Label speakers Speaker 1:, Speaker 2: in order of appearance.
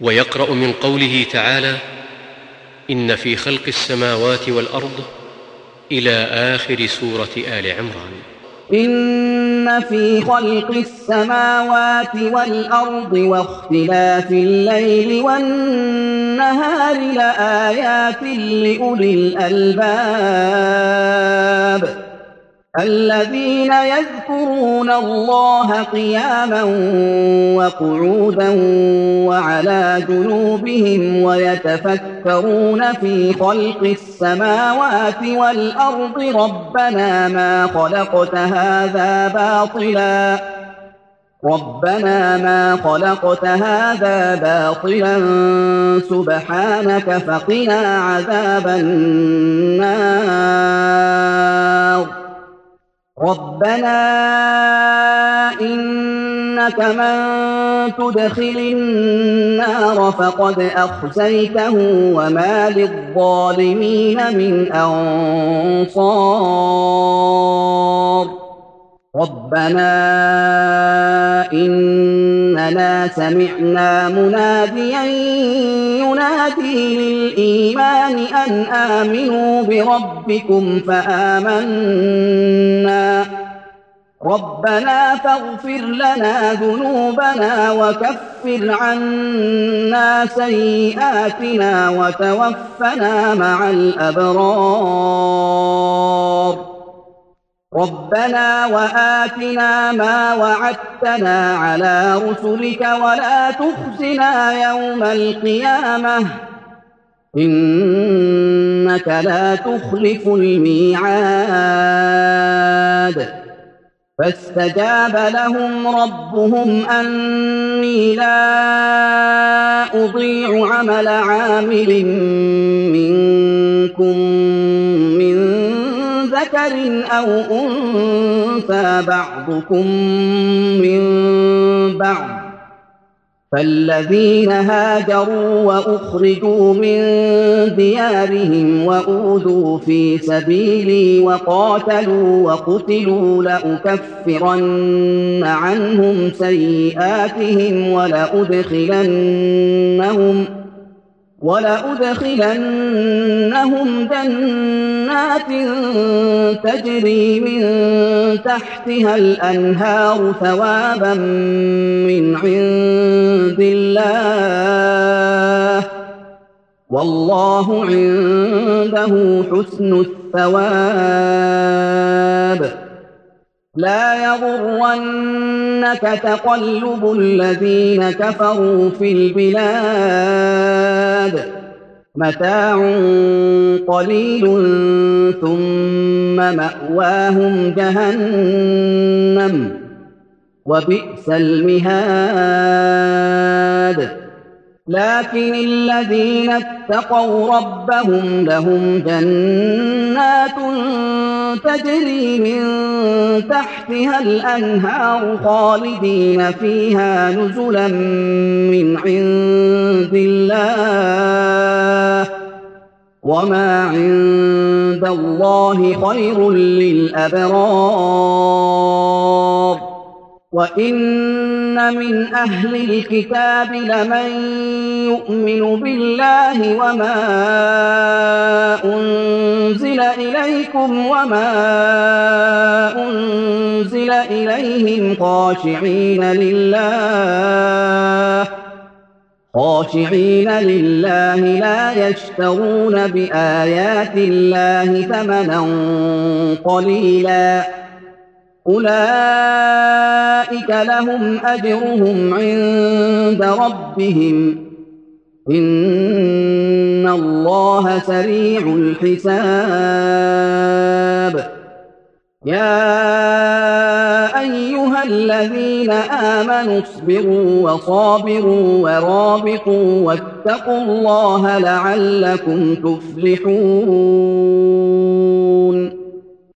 Speaker 1: ويقرأ من قوله تعالى إن في خلق السماوات والأرض إلى آخر سورة آل عمران.
Speaker 2: إن في خلق السماوات والأرض واختلاف الليل والنهار لآيات لأولي الألباب. الذين يذكرون الله قياما وقعودا وعلى جنوبهم ويتفكرون في خلق السماوات والأرض ربنا ما خلقت هذا باطلا ربنا ما خلقت هذا باطلا سبحانك فقنا عذاب النار ربنا إنك من تدخل النار فقد أخزيته وما للظالمين من أنصار ربنا إننا سمعنا مناديا ينادي للإيمان أن آمنوا بربكم فآمنا. ربنا فاغفر لنا ذنوبنا وكفر عنا سيئاتنا وتوفنا مع الأبرار. ربنا وآتنا ما وعدتنا على رسلك ولا تخزنا يوم القيامة. إنك لا تخلف الميعاد. فاستجاب لهم ربهم أني لا أضيع عمل عامل منكم. من ذكر أو أنثى بعضكم من بعض فالذين هاجروا وأخرجوا من ديارهم وأوذوا في سبيلي وقاتلوا وقتلوا لأكفرن عنهم سيئاتهم ولأدخلنهم ۖ ولأدخلنهم جنات تجري من تحتها الأنهار ثوابا من عند الله والله عنده حسن الثواب لا يغرنك تقلب الذين كفروا في البلاد. متاع قليل ثم مأواهم جهنم. وبئس المهاد. لكن الذين اتقوا ربهم لهم جنات تجري من تحتها الأنهار خالدين فيها نزلا من عند الله. وما عند الله خير للأبرار. وإن من أهل الكتاب لمن يؤمن بالله وما أنزل إليكم وما أنزل إليهم خاشعين لله خاشعين لله لا يشترون بآيات الله ثمنا قليلاً أولئك لهم أجرهم عند ربهم إن الله سريع الحساب يا أيها الذين آمنوا اصبروا وصابروا ورابطوا واتقوا الله لعلكم تفلحون